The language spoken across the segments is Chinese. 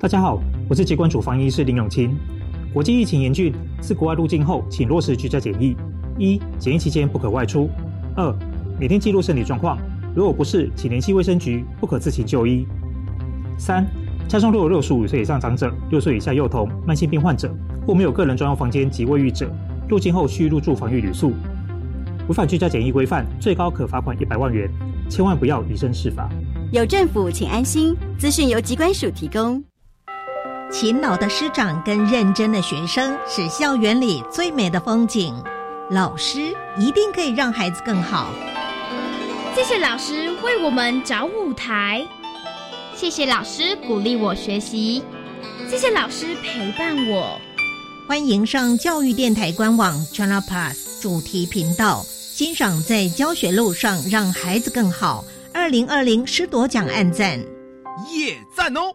大家好，我是疾管署防疫医师林永清。国际疫情严峻，自国外入境后，请落实居家检疫。一、检疫期间不可外出。二、每天记录身体状况，如果不适，请联系卫生局，不可自行就医。三、家中若有六十五岁以上长者、六岁以下幼童、慢性病患者或没有个人专用房间及卫浴者，入境后需入住防疫旅宿。违反居家检疫规范，最高可罚款一百万元。千万不要以身试法。有政府，请安心。资讯由机关署提供。勤劳的师长跟认真的学生是校园里最美的风景。老师一定可以让孩子更好。谢谢老师为我们找舞台。谢谢老师鼓励我学习。谢谢老师陪伴我。欢迎上教育电台官网 Channel Plus 主题频道。欣赏在教学路上让孩子更好。二零二零师铎奖按赞，耶赞哦！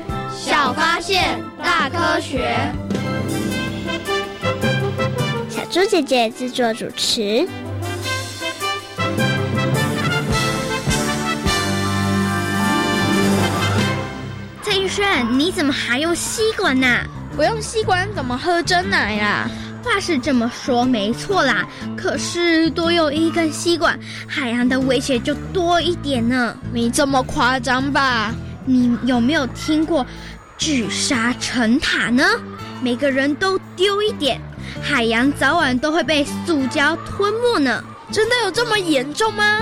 小发现，大科学。小猪姐姐制作主持。蔡玉轩，你怎么还用吸管呢？不用吸管怎么喝真奶呀？话是这么说，没错啦。可是多用一根吸管，海洋的威胁就多一点呢。没这么夸张吧？你有没有听过聚沙成塔呢？每个人都丢一点，海洋早晚都会被塑胶吞没呢。真的有这么严重吗？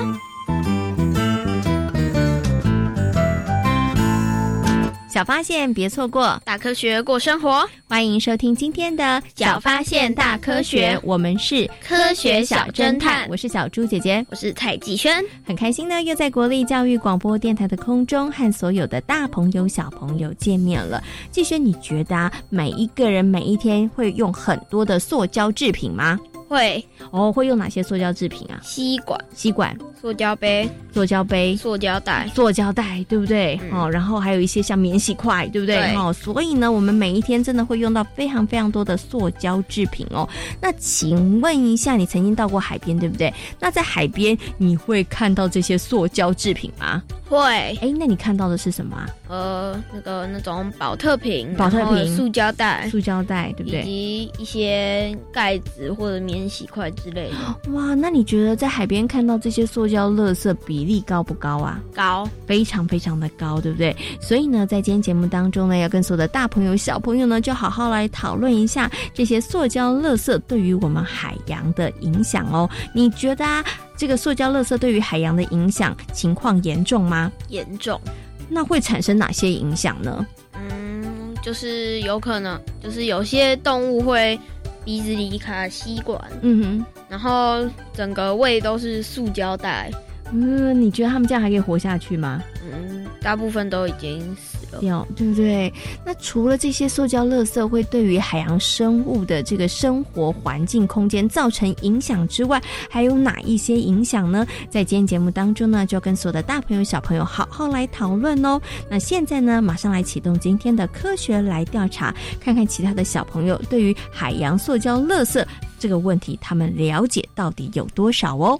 小发现，别错过大科学过生活。欢迎收听今天的《小发现大科学》，我们是科学小侦探。我是小猪姐姐，我是蔡继轩。很开心呢，又在国立教育广播电台的空中和所有的大朋友、小朋友见面了。继轩，你觉得啊，每一个人每一天会用很多的塑胶制品吗？会哦，会用哪些塑胶制品啊？吸管、吸管、塑胶杯、塑胶杯、塑胶袋、塑胶袋，对不对？哦，然后还有一些像免洗筷，对不对？哦，所以呢，我们每一天真的会用到非常非常多的塑胶制品哦。那请问一下，你曾经到过海边，对不对？那在海边你会看到这些塑胶制品吗？会。哎，那你看到的是什么？呃，那个那种保特瓶、保特瓶、塑胶袋、塑胶袋，对不对？以及一些盖子或者免洗筷之类的。哇，那你觉得在海边看到这些塑胶垃圾比例高不高啊？高，非常非常的高，对不对？所以呢，在今天节目当中呢，要跟所有的大朋友、小朋友呢，就好好来讨论一下这些塑胶垃圾对于我们海洋的影响哦。你觉得啊，这个塑胶垃圾对于海洋的影响情况严重吗？严重。那会产生哪些影响呢？嗯，就是有可能，就是有些动物会鼻子里卡吸管，嗯哼，然后整个胃都是塑胶袋。嗯，你觉得他们这样还可以活下去吗？嗯，大部分都已经死了，掉，对不对？那除了这些塑胶垃圾会对于海洋生物的这个生活环境空间造成影响之外，还有哪一些影响呢？在今天节目当中呢，就要跟所有的大朋友小朋友好好来讨论哦。那现在呢，马上来启动今天的科学来调查，看看其他的小朋友对于海洋塑胶垃圾这个问题，他们了解到底有多少哦。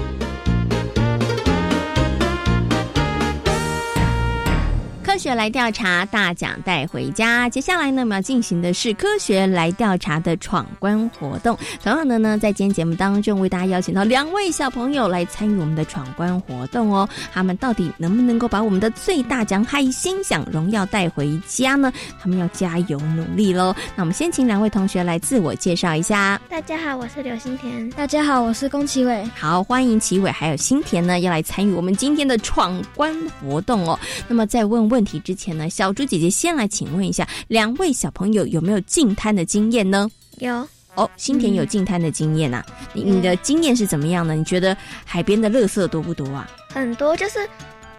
科学来调查，大奖带回家。接下来呢，我们要进行的是科学来调查的闯关活动。同样的呢，在今天节目当中，为大家邀请到两位小朋友来参与我们的闯关活动哦。他们到底能不能够把我们的最大奖海星奖荣耀带回家呢？他们要加油努力喽。那我们先请两位同学来自我介绍一下。大家好，我是刘新田。大家好，我是宫崎伟。好，欢迎齐伟还有新田呢，要来参与我们今天的闯关活动哦。那么再问问题之前呢，小猪姐姐先来请问一下，两位小朋友有没有进滩的经验呢？有哦，新田有进滩的经验呐、你你的经验是怎么样呢？你觉得海边的垃圾多不多啊？很多，就是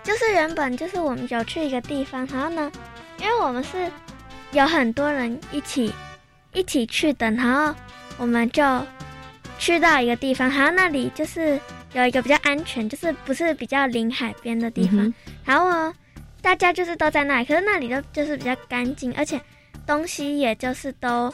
就是原本就是我们有去一个地方，然后呢，因为我们是有很多人一起一起去的，然后我们就去到一个地方，然后那里就是有一个比较安全，就是不是比较临海边的地方，嗯然后呢，大家就是都在那里，可是那里都就是比较干净，而且东西也就是都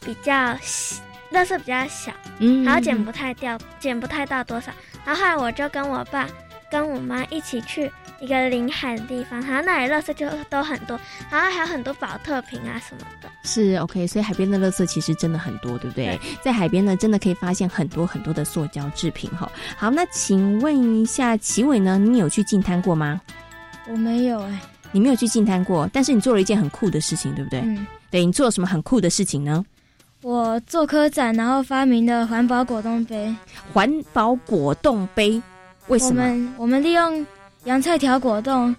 比较小，垃圾比较小，嗯然后捡不太掉，捡不太到多少。然后后来我就跟我爸跟我妈一起去一个临海的地方，然后那里垃圾就都很多，然后还有很多保特瓶啊什么的。是 OK，所以海边的垃圾其实真的很多，对不对？在海边呢，真的可以发现很多很多的塑胶制品哈。好，那请问一下齐伟呢，你有去进滩过吗？我没有哎、你没有去进滩过，但是你做了一件很酷的事情，对不对？嗯，对你做了什么很酷的事情呢？我做科展，然后发明了环保果冻杯。环保果冻杯，为什我么？们我们利用洋菜条果冻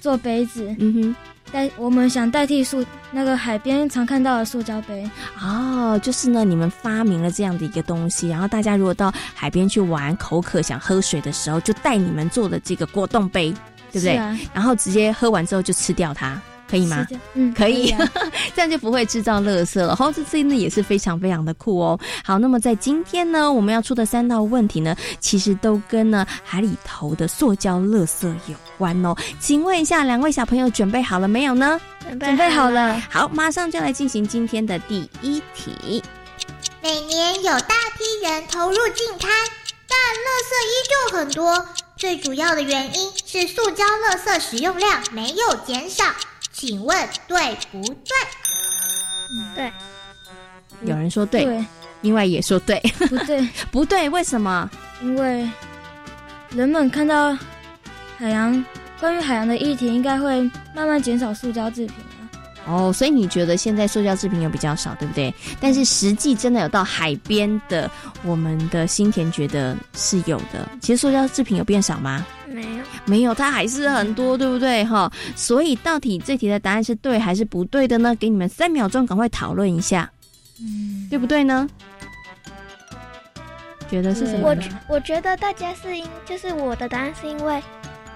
做杯子，嗯哼，代我们想代替塑那个海边常看到的塑胶杯。哦，就是呢，你们发明了这样的一个东西，然后大家如果到海边去玩，口渴想喝水的时候，就带你们做的这个果冻杯，对不对？啊然后直接喝完之后就吃掉它。可以吗？嗯可以，可以啊 这样就不会制造垃圾了。哦，这真的也是非常非常的酷哦。好，那么在今天呢，我们要出的三道问题呢，其实都跟呢海里头的塑胶垃圾有关哦。请问一下，两位小朋友准备好了没有呢？准准备好了。好，马上就来进行今天的第一题。每年有大批人投入净滩，但垃圾依旧很多。最主要的原因是塑胶垃圾使用量没有减少。请问对不对？对，有人说对，对另外也说对，不对，不对，为什么？因为人们看到海洋关于海洋的议题，应该会慢慢减少塑胶制品啊。哦，所以你觉得现在塑胶制品有比较少，对不对？但是实际真的有到海边的，我们的新田觉得是有的。其实塑胶制品有变少吗？没有，没有，它还是很多，对不对？哈，所以到底这题的答案是对还是不对的呢？给你们三秒钟，赶快讨论一下，嗯，对不对呢？觉得是什么？我觉我觉得大家是因，就是我的答案是因为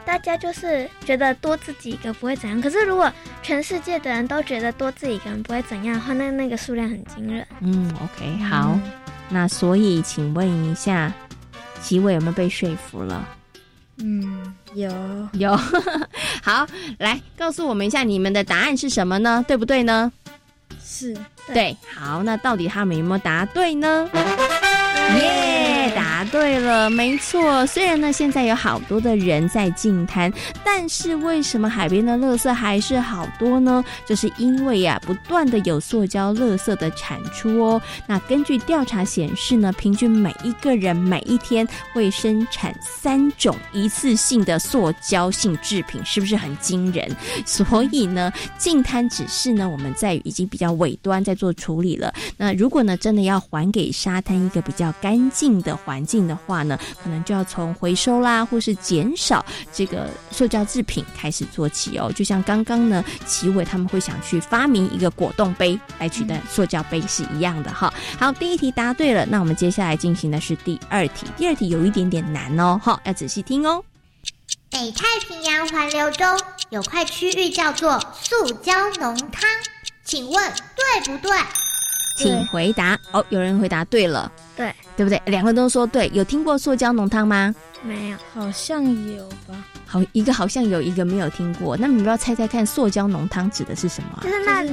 大家就是觉得多自己一个不会怎样。可是如果全世界的人都觉得多自己一个人不会怎样的话，那那个数量很惊人。嗯，OK，好。那所以，请问一下，几位有没有被说服了？嗯，有有。好，来告诉我们一下你们的答案是什么呢？对不对呢？是对。好，那到底他们有没有答对呢？耶，答对了，没错。虽然呢，现在有好多的人在净滩，但是为什么海边的垃圾还是好多呢？就是因为呀，不断的有塑胶垃圾的产出哦。那根据调查显示呢，平均每一个人每一天会生产三种一次性的塑胶性制品，是不是很惊人？所以呢，净滩只是呢，我们在已经比较尾端在做处理了。那如果呢，真的要还给沙滩一个比较干净的环境的话呢，可能就要从回收啦，或是减少这个塑胶制品开始做起哦。就像刚刚呢，奇伟他们会想去发明一个果冻杯来取代塑胶杯是一样的哈。好，第一题答对了，那我们接下来进行的是第二题。第二题有一点点难哦，哈，要仔细听哦。北太平洋环流中有块区域叫做塑胶浓汤，请问对不对？请回答哦。有人回答对了，对对不对？两个都说对。有听过塑胶浓汤吗？没有，好像有吧。好，一个好像有一个没有听过。那你们要猜猜看，塑胶浓汤指的是什么？就是那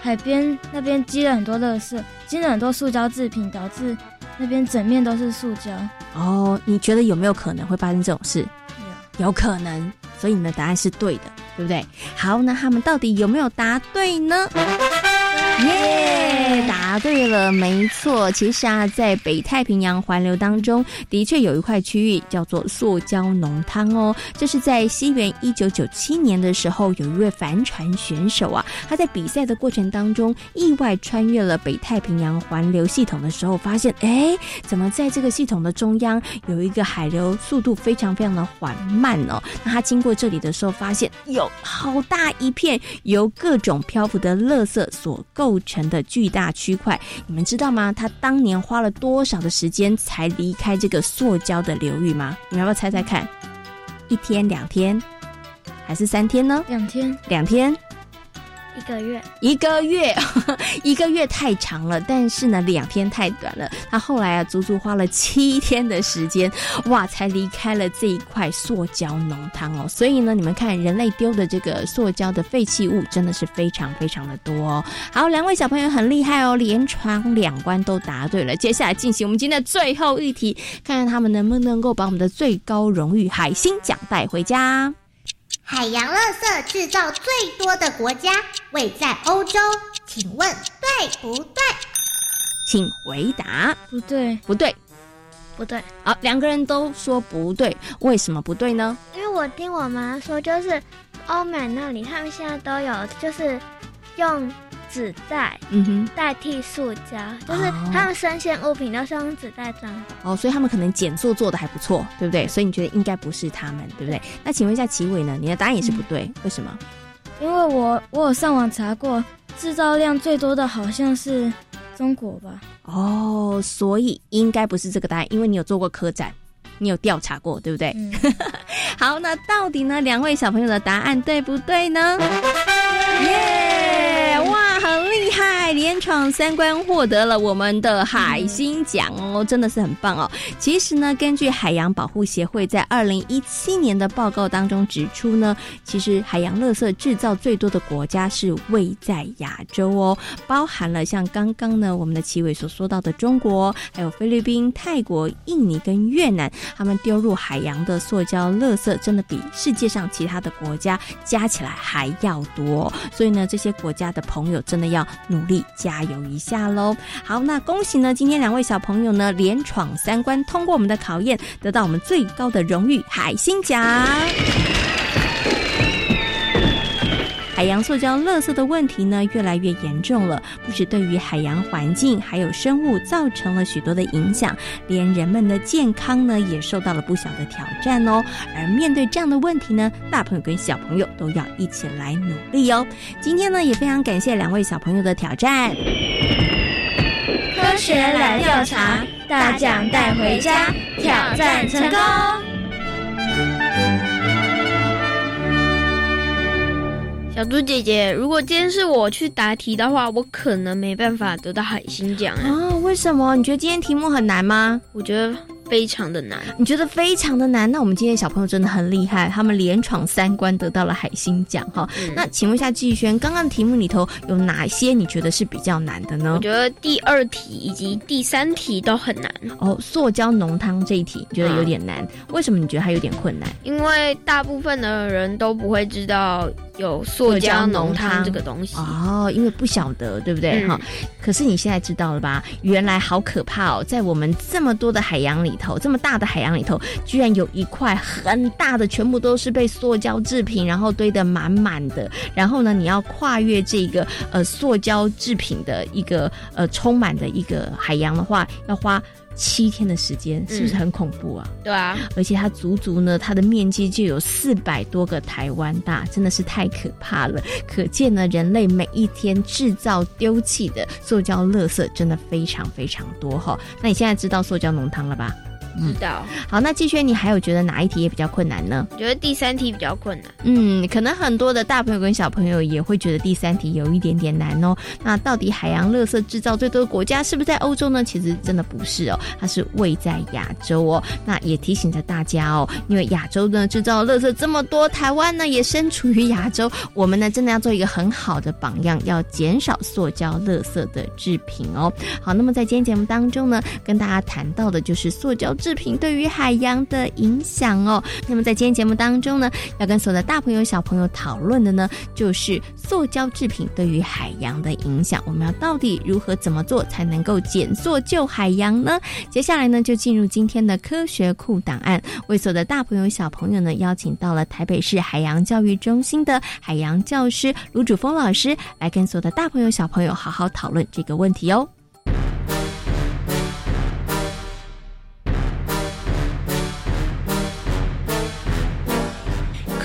海边那边积了很多垃圾，积了很多塑胶制品，导致那边整面都是塑胶。哦，你觉得有没有可能会发生这种事？有，有可能。所以你的答案是对的，对不对？好，那他们到底有没有答对呢？耶，答对了，没错。其实啊，在北太平洋环流当中，的确有一块区域叫做塑胶浓汤哦。这是在西元一九九七年的时候，有一位帆船选手啊，他在比赛的过程当中，意外穿越了北太平洋环流系统的时候，发现，哎，怎么在这个系统的中央有一个海流速度非常非常的缓慢哦？那他经过这里的时候，发现有好大一片由各种漂浮的垃圾所构。构成的巨大区块，你们知道吗？他当年花了多少的时间才离开这个塑胶的流域吗？你们要不要猜猜看？一天、两天，还是三天呢？两天，两天。一个月，一个月，一个月太长了，但是呢，两天太短了。他后来啊，足足花了七天的时间，哇，才离开了这一块塑胶浓汤哦。所以呢，你们看，人类丢的这个塑胶的废弃物真的是非常非常的多哦。好，两位小朋友很厉害哦，连闯两关都答对了。接下来进行我们今天的最后一题，看看他们能不能够把我们的最高荣誉海星奖带回家。海洋垃圾制造最多的国家位在欧洲，请问对不对？请回答。不对，不对，不对。好，两个人都说不对，为什么不对呢？因为我听我妈说，就是欧美那里，他们现在都有，就是用。纸袋，嗯哼，代替塑胶，就是他们生鲜物品都是用纸袋装的。哦，所以他们可能减塑做的还不错，对不对？所以你觉得应该不是他们，对不对？那请问一下齐伟呢？你的答案也是不对，为什么？因为我我有上网查过，制造量最多的好像是中国吧？哦，所以应该不是这个答案，因为你有做过科展，你有调查过，对不对？好，那到底呢？两位小朋友的答案对不对呢？耶！闯三关获得了我们的海星奖哦，真的是很棒哦。其实呢，根据海洋保护协会在二零一七年的报告当中指出呢，其实海洋垃圾制造最多的国家是位在亚洲哦，包含了像刚刚呢我们的齐伟所说到的中国，还有菲律宾、泰国、印尼跟越南，他们丢入海洋的塑胶垃圾真的比世界上其他的国家加起来还要多。所以呢，这些国家的朋友。真的要努力加油一下喽！好，那恭喜呢，今天两位小朋友呢连闯三关，通过我们的考验，得到我们最高的荣誉——海星奖。海洋塑胶垃圾的问题呢，越来越严重了，不止对于海洋环境还有生物造成了许多的影响，连人们的健康呢，也受到了不小的挑战哦。而面对这样的问题呢，大朋友跟小朋友都要一起来努力哦。今天呢，也非常感谢两位小朋友的挑战。科学来调查，大奖带回家，挑战成功。小猪姐姐，如果今天是我去答题的话，我可能没办法得到海星奖啊？为什么？你觉得今天题目很难吗？我觉得非常的难。你觉得非常的难？那我们今天小朋友真的很厉害，他们连闯三关得到了海星奖哈。那请问一下季轩，刚刚题目里头有哪些你觉得是比较难的呢？我觉得第二题以及第三题都很难哦。塑胶浓汤这一题觉得有点难，为什么你觉得它有点困难？因为大部分的人都不会知道有塑胶浓汤这个东西哦，因为不晓得，对不对哈？可是你现在知道了吧？原来好可怕哦，在我们这么多的海洋里头，这么大的海洋里头，居然有一块很大的，全部都是被塑胶制品，然后堆得满满的。然后呢，你要跨越这个呃塑胶制品的一个呃充满的一个海洋的话，要花。七天的时间是不是很恐怖啊？对啊，而且它足足呢，它的面积就有四百多个台湾大，真的是太可怕了。可见呢，人类每一天制造丢弃的塑胶垃圾真的非常非常多哈。那你现在知道塑胶浓汤了吧？知道，好，那季轩，你还有觉得哪一题也比较困难呢？我觉得第三题比较困难。嗯，可能很多的大朋友跟小朋友也会觉得第三题有一点点难哦。那到底海洋垃圾制造最多的国家是不是在欧洲呢？其实真的不是哦，它是位在亚洲哦。那也提醒着大家哦，因为亚洲呢制造垃圾这么多，台湾呢也身处于亚洲，我们呢真的要做一个很好的榜样，要减少塑胶垃圾的制品哦。好，那么在今天节目当中呢，跟大家谈到的就是塑胶。制品对于海洋的影响哦，那么在今天节目当中呢，要跟所有的大朋友小朋友讨论的呢，就是塑胶制品对于海洋的影响。我们要到底如何怎么做才能够减塑救海洋呢？接下来呢，就进入今天的科学库档案，为所有的大朋友小朋友呢，邀请到了台北市海洋教育中心的海洋教师卢主峰老师，来跟所有的大朋友小朋友好好讨论这个问题哦。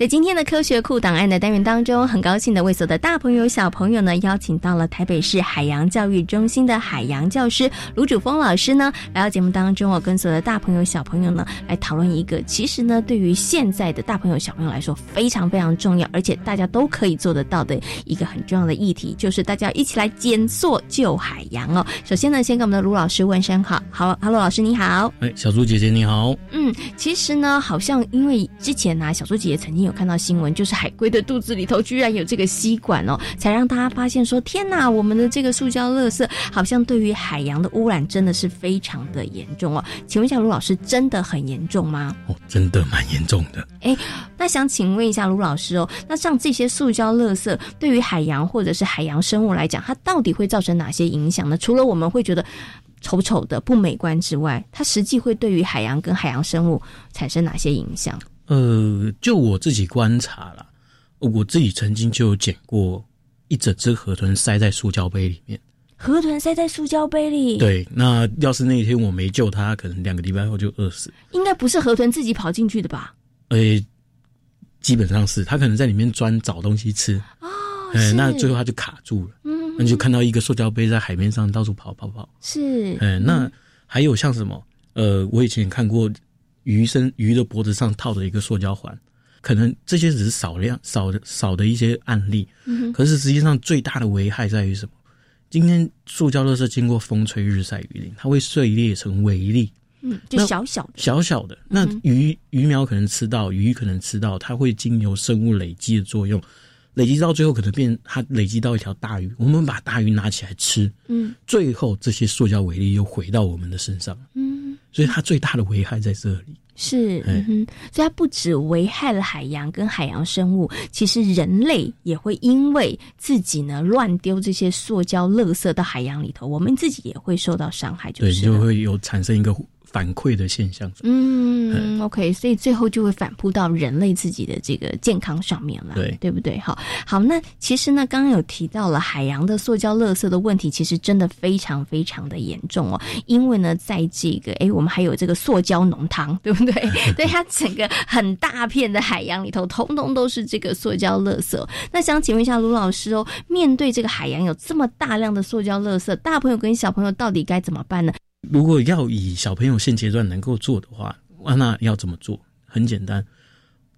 在今天的科学库档案的单元当中，很高兴的为所有的大朋友小朋友呢，邀请到了台北市海洋教育中心的海洋教师卢主峰老师呢，来到节目当中，我跟所有的大朋友小朋友呢，来讨论一个其实呢，对于现在的大朋友小朋友来说非常非常重要，而且大家都可以做得到的一个很重要的议题，就是大家一起来减塑救海洋哦。首先呢，先跟我们的卢老师问声好，好，Hello 老师你好，哎，小猪姐姐你好，嗯，其实呢，好像因为之前呢，小猪姐姐曾经有。看到新闻，就是海龟的肚子里头居然有这个吸管哦，才让大家发现说：天哪，我们的这个塑胶垃圾好像对于海洋的污染真的是非常的严重哦。请问一下卢老师，真的很严重吗？哦，真的蛮严重的。哎，那想请问一下卢老师哦，那像这些塑胶垃圾对于海洋或者是海洋生物来讲，它到底会造成哪些影响呢？除了我们会觉得丑丑的不美观之外，它实际会对于海洋跟海洋生物产生哪些影响？呃，就我自己观察了，我自己曾经就有捡过一整只河豚塞在塑胶杯里面。河豚塞在塑胶杯里？对，那要是那一天我没救它，可能两个礼拜后就饿死。应该不是河豚自己跑进去的吧？呃，基本上是，它可能在里面钻找东西吃。哦，哎，那最后它就卡住了。嗯，那就看到一个塑胶杯在海面上到处跑跑跑。是，哎，那还有像什么？呃，我以前看过。鱼身鱼的脖子上套着一个塑胶环，可能这些只是少量少的少的一些案例，嗯，可是实际上最大的危害在于什么？今天塑胶垃圾经过风吹日晒雨淋，它会碎裂成微粒，嗯，就小小的。小小的。那鱼鱼苗可能吃到，鱼可能吃到，它会经由生物累积的作用，累积到最后可能变，它累积到一条大鱼，我们把大鱼拿起来吃，嗯，最后这些塑胶微粒又回到我们的身上，嗯。所以它最大的危害在这里，是，嗯哼，所以它不止危害了海洋跟海洋生物，其实人类也会因为自己呢乱丢这些塑胶垃圾到海洋里头，我们自己也会受到伤害，就是对，就会有产生一个反馈的现象。嗯，OK，所以最后就会反扑到人类自己的这个健康上面了，对对不对？好，好，那其实呢，刚刚有提到了海洋的塑胶垃圾的问题，其实真的非常非常的严重哦。因为呢，在这个哎，我们还有这个塑胶浓汤，对不对？对，它整个很大片的海洋里头，通通都是这个塑胶垃圾。那想请问一下卢老师哦，面对这个海洋有这么大量的塑胶垃圾，大朋友跟小朋友到底该怎么办呢？如果要以小朋友现阶段能够做的话，那要怎么做？很简单，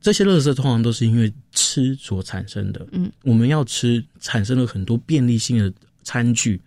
这些垃圾通常都是因为吃所产生的。嗯，我们要吃，产生了很多便利性的餐具、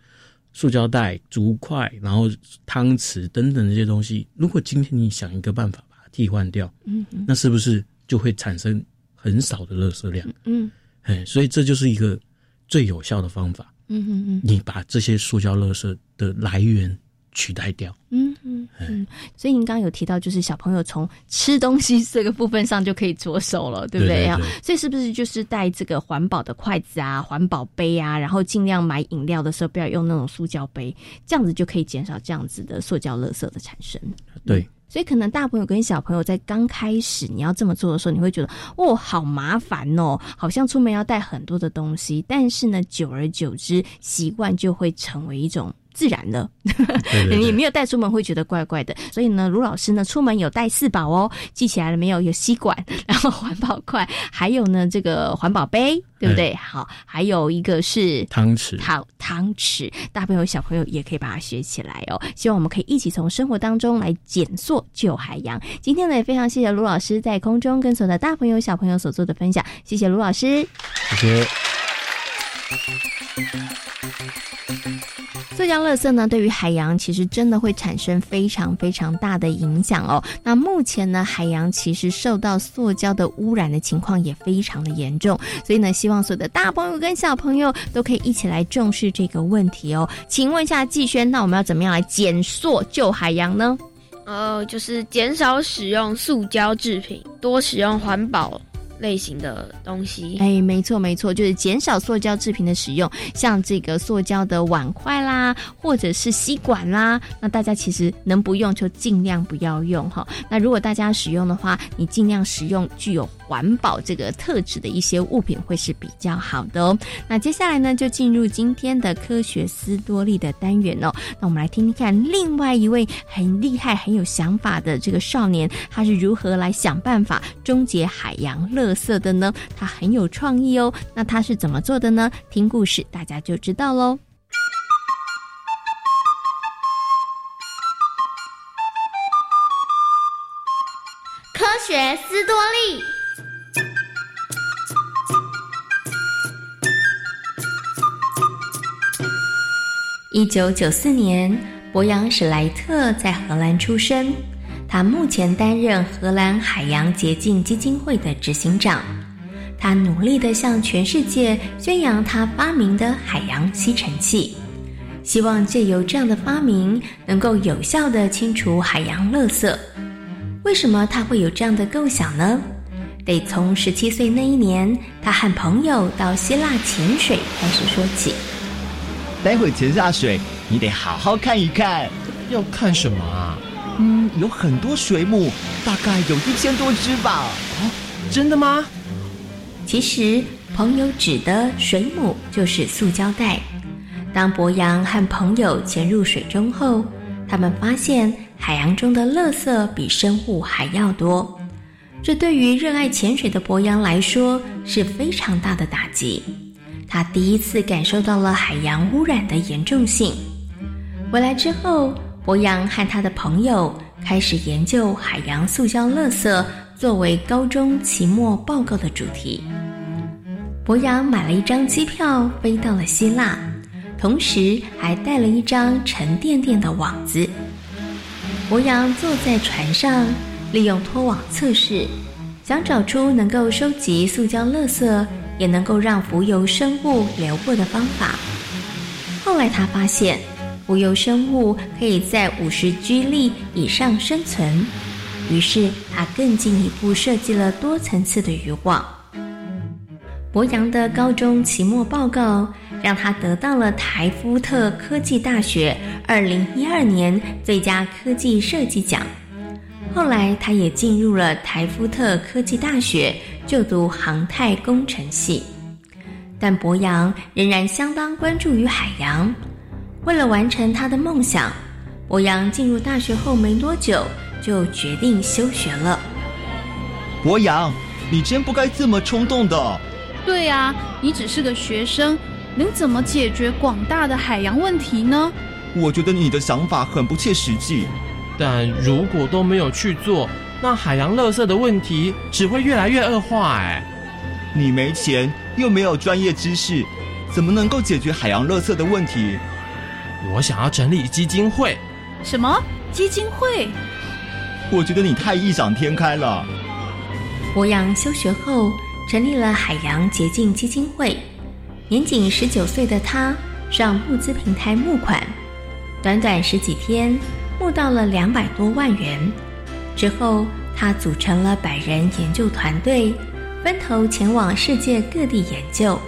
塑胶袋、竹筷，然后汤匙等等这些东西。如果今天你想一个办法把它替换掉，嗯，那是不是就会产生很少的垃圾量？嗯，哎，所以这就是一个最有效的方法。嗯嗯嗯，你把这些塑胶垃圾的来源。取代掉，嗯嗯嗯，所以您刚刚有提到，就是小朋友从吃东西这个部分上就可以着手了，对不对啊？所以是不是就是带这个环保的筷子啊、环保杯啊，然后尽量买饮料的时候不要用那种塑胶杯，这样子就可以减少这样子的塑胶垃圾的产生。对，所以可能大朋友跟小朋友在刚开始你要这么做的时候，你会觉得哦，好麻烦哦，好像出门要带很多的东西，但是呢，久而久之，习惯就会成为一种。自然了，你没有带出门会觉得怪怪的。所以呢，卢老师呢出门有带四宝哦，记起来了没有？有吸管，然后环保筷，还有呢这个环保杯，对不对？好，还有一个是汤匙，汤汤匙，大朋友小朋友也可以把它学起来哦。希望我们可以一起从生活当中来减塑救海洋。今天呢也非常谢谢卢老师在空中跟所有的大朋友小朋友所做的分享，谢谢卢老师，谢谢。塑胶垃圾呢，对于海洋其实真的会产生非常非常大的影响哦。那目前呢，海洋其实受到塑胶的污染的情况也非常的严重，所以呢，希望所有的大朋友跟小朋友都可以一起来重视这个问题哦。请问一下季轩，那我们要怎么样来减塑救海洋呢？呃，就是减少使用塑胶制品，多使用环保。类型的东西，哎，没错没错，就是减少塑胶制品的使用，像这个塑胶的碗筷啦，或者是吸管啦，那大家其实能不用就尽量不要用哈。那如果大家使用的话，你尽量使用具有环保这个特质的一些物品会是比较好的哦。那接下来呢，就进入今天的科学斯多利的单元哦。那我们来听听看另外一位很厉害、很有想法的这个少年，他是如何来想办法终结海洋乐。特色的呢，他很有创意哦。那他是怎么做的呢？听故事大家就知道喽。科学斯多利。一九九四年，博扬史莱特在荷兰出生。他目前担任荷兰海洋洁净基金会的执行长。他努力地向全世界宣扬他发明的海洋吸尘器，希望借由这样的发明能够有效地清除海洋垃圾。为什么他会有这样的构想呢？得从十七岁那一年，他和朋友到希腊潜水开始说起。待会潜下水，你得好好看一看。要看什么啊？嗯，有很多水母，大概有一千多只吧。啊，真的吗？其实，朋友指的水母就是塑胶袋。当博洋和朋友潜入水中后，他们发现海洋中的垃圾比生物还要多。这对于热爱潜水的博洋来说是非常大的打击。他第一次感受到了海洋污染的严重性。回来之后。博洋和他的朋友开始研究海洋塑胶垃圾作为高中期末报告的主题。博洋买了一张机票飞到了希腊，同时还带了一张沉甸甸的网子。博洋坐在船上，利用拖网测试，想找出能够收集塑胶垃圾也能够让浮游生物流过的方法。后来他发现。浮游生物可以在五十居力以上生存，于是他更进一步设计了多层次的渔网。博洋的高中期末报告让他得到了台夫特科技大学二零一二年最佳科技设计奖。后来，他也进入了台夫特科技大学就读航太工程系。但博洋仍然相当关注于海洋。为了完成他的梦想，博洋进入大学后没多久就决定休学了。博洋，你真不该这么冲动的。对啊，你只是个学生，能怎么解决广大的海洋问题呢？我觉得你的想法很不切实际。但如果都没有去做，那海洋垃圾的问题只会越来越恶化。哎，你没钱又没有专业知识，怎么能够解决海洋垃圾的问题？我想要成立基金会。什么基金会？我觉得你太异想天开了。博洋休学后成立了海洋洁净基金会，年仅十九岁的他上募资平台募款，短短十几天。募到了两百多万元之后，他组成了百人研究团队，分头前往世界各地研究。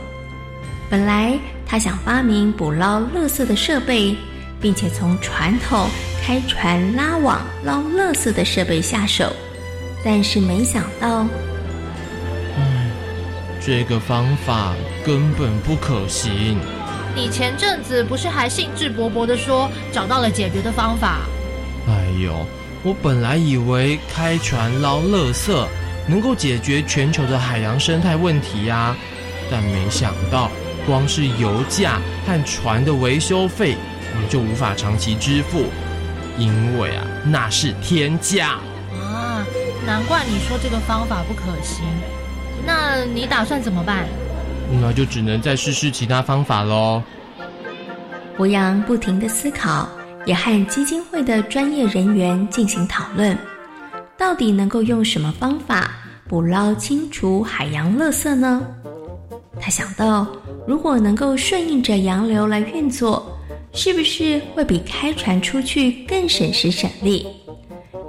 本来他想发明捕捞垃圾的设备，并且从传统开船拉网捞垃圾的设备下手，但是没想到，嗯，这个方法根本不可行。你前阵子不是还兴致勃勃的说找到了解决的方法？哎呦，我本来以为开船捞垃圾能够解决全球的海洋生态问题呀，但没想到光是油价和船的维修费，我们就无法长期支付，因为啊，那是天价啊！难怪你说这个方法不可行。那你打算怎么办？那就只能再试试其他方法喽。博洋不停的思考。也和基金会的专业人员进行讨论，到底能够用什么方法捕捞清除海洋垃圾呢？他想到，如果能够顺应着洋流来运作，是不是会比开船出去更省时省力？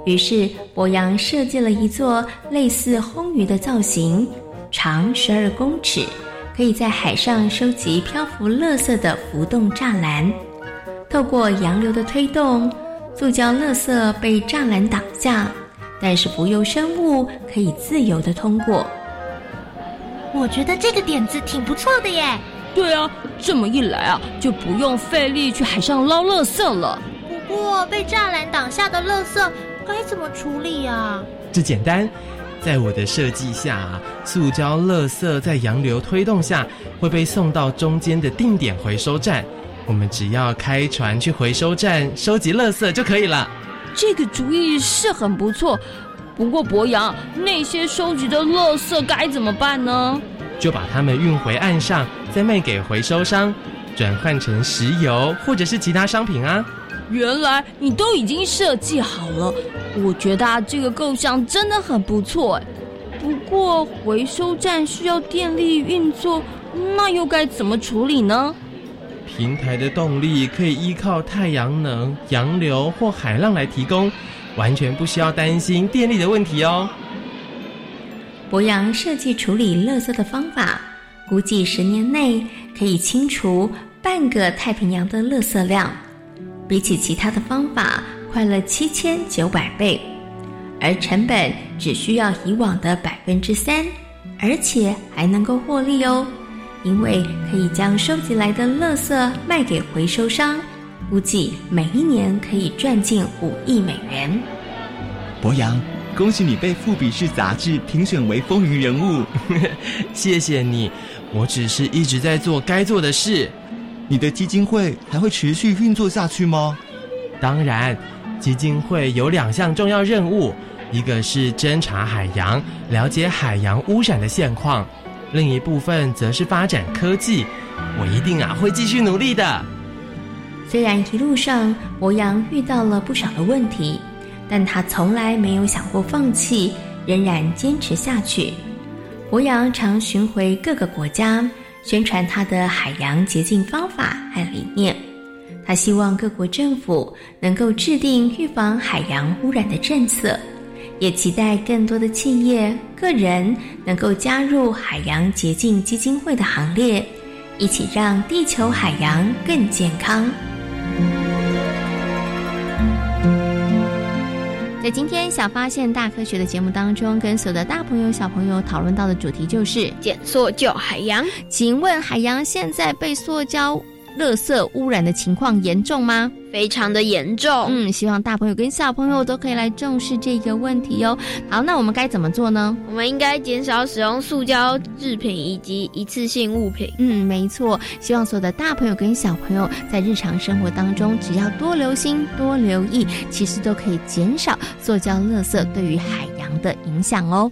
于是，博洋设计了一座类似轰鱼的造型，长十二公尺，可以在海上收集漂浮垃圾的浮动栅栏。透过洋流的推动，塑胶垃圾被栅栏挡下，但是浮游生物可以自由的通过。我觉得这个点子挺不错的耶。对啊，这么一来啊，就不用费力去海上捞垃圾了。不过被栅栏挡下的垃圾该怎么处理啊？这简单，在我的设计下，塑胶垃圾在洋流推动下会被送到中间的定点回收站。我们只要开船去回收站收集垃圾就可以了。这个主意是很不错，不过博洋，那些收集的垃圾该怎么办呢？就把它们运回岸上，再卖给回收商，转换成石油或者是其他商品啊。原来你都已经设计好了，我觉得这个构想真的很不错。不过回收站需要电力运作，那又该怎么处理呢？平台的动力可以依靠太阳能、洋流或海浪来提供，完全不需要担心电力的问题哦。博洋设计处理垃圾的方法，估计十年内可以清除半个太平洋的垃圾量，比起其他的方法快了七千九百倍，而成本只需要以往的百分之三，而且还能够获利哦。因为可以将收集来的垃圾卖给回收商，估计每一年可以赚进五亿美元。博洋，恭喜你被《富比士》杂志评选为风云人物，谢谢你。我只是一直在做该做的事。你的基金会还会持续运作下去吗？当然，基金会有两项重要任务，一个是侦查海洋，了解海洋污染的现况。另一部分则是发展科技，我一定啊会继续努力的。虽然一路上博洋遇到了不少的问题，但他从来没有想过放弃，仍然坚持下去。博洋常巡回各个国家，宣传他的海洋洁净方法和理念。他希望各国政府能够制定预防海洋污染的政策。也期待更多的企业、个人能够加入海洋洁净基金会的行列，一起让地球海洋更健康。在今天小发现大科学的节目当中，跟所有的大朋友小朋友讨论到的主题就是减塑救海洋。请问海洋现在被塑胶？垃圾污染的情况严重吗？非常的严重。嗯，希望大朋友跟小朋友都可以来重视这个问题哦。好，那我们该怎么做呢？我们应该减少使用塑胶制品以及一次性物品。嗯，没错。希望所有的大朋友跟小朋友在日常生活当中，只要多留心、多留意，其实都可以减少塑胶垃圾对于海洋的影响哦。